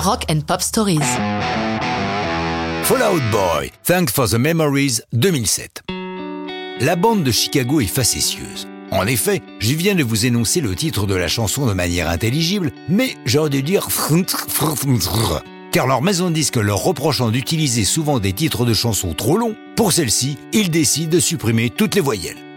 Rock and Pop Stories. Fallout Boy, Thank for the Memories 2007. La bande de Chicago est facétieuse. En effet, je viens de vous énoncer le titre de la chanson de manière intelligible, mais j'aurais dû dire car leur maison de disque leur reprochant d'utiliser souvent des titres de chansons trop longs, pour celle-ci, ils décident de supprimer toutes les voyelles.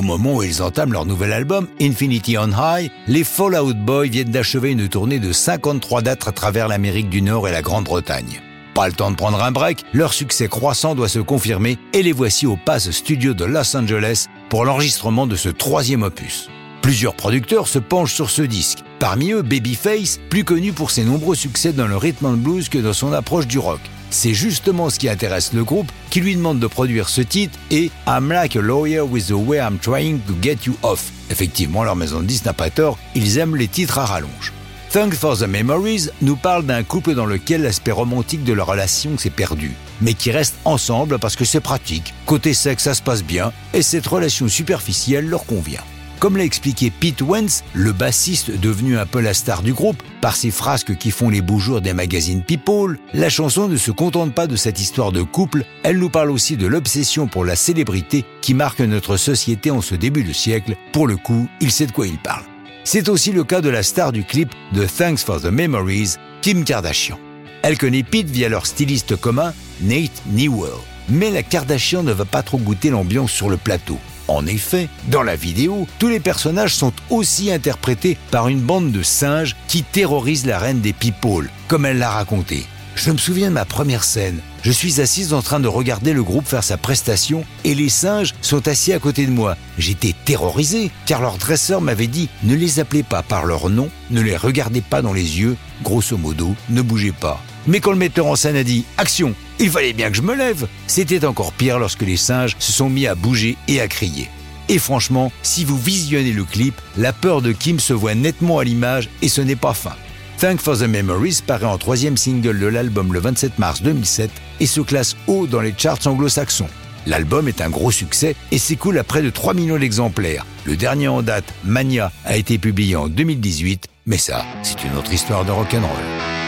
Au moment où ils entament leur nouvel album, Infinity on High, les Fallout Boys viennent d'achever une tournée de 53 dates à travers l'Amérique du Nord et la Grande-Bretagne. Pas le temps de prendre un break, leur succès croissant doit se confirmer et les voici au Pass Studio de Los Angeles pour l'enregistrement de ce troisième opus. Plusieurs producteurs se penchent sur ce disque, parmi eux Babyface, plus connu pour ses nombreux succès dans le rhythm and blues que dans son approche du rock. C'est justement ce qui intéresse le groupe qui lui demande de produire ce titre et I'm like a lawyer with the way I'm trying to get you off. Effectivement, leur maison de disques n'a pas tort, ils aiment les titres à rallonge. Thanks for the Memories nous parle d'un couple dans lequel l'aspect romantique de leur relation s'est perdu, mais qui reste ensemble parce que c'est pratique, côté sexe ça se passe bien, et cette relation superficielle leur convient. Comme l'a expliqué Pete Wentz, le bassiste devenu un peu la star du groupe, par ses frasques qui font les beaux jours des magazines People, la chanson ne se contente pas de cette histoire de couple, elle nous parle aussi de l'obsession pour la célébrité qui marque notre société en ce début de siècle. Pour le coup, il sait de quoi il parle. C'est aussi le cas de la star du clip de Thanks for the Memories, Kim Kardashian. Elle connaît Pete via leur styliste commun, Nate Newell. Mais la Kardashian ne va pas trop goûter l'ambiance sur le plateau. En effet, dans la vidéo, tous les personnages sont aussi interprétés par une bande de singes qui terrorisent la reine des people, comme elle l'a raconté. Je me souviens de ma première scène. Je suis assise en train de regarder le groupe faire sa prestation et les singes sont assis à côté de moi. J'étais terrorisé car leur dresseur m'avait dit ne les appelez pas par leur nom, ne les regardez pas dans les yeux, grosso modo, ne bougez pas. Mais quand le metteur en scène a dit Action il fallait bien que je me lève. C'était encore pire lorsque les singes se sont mis à bouger et à crier. Et franchement, si vous visionnez le clip, la peur de Kim se voit nettement à l'image et ce n'est pas fin. Thank for the Memories paraît en troisième single de l'album le 27 mars 2007 et se classe haut dans les charts anglo-saxons. L'album est un gros succès et s'écoule à près de 3 millions d'exemplaires. Le dernier en date, Mania, a été publié en 2018, mais ça, c'est une autre histoire de rock'n'roll.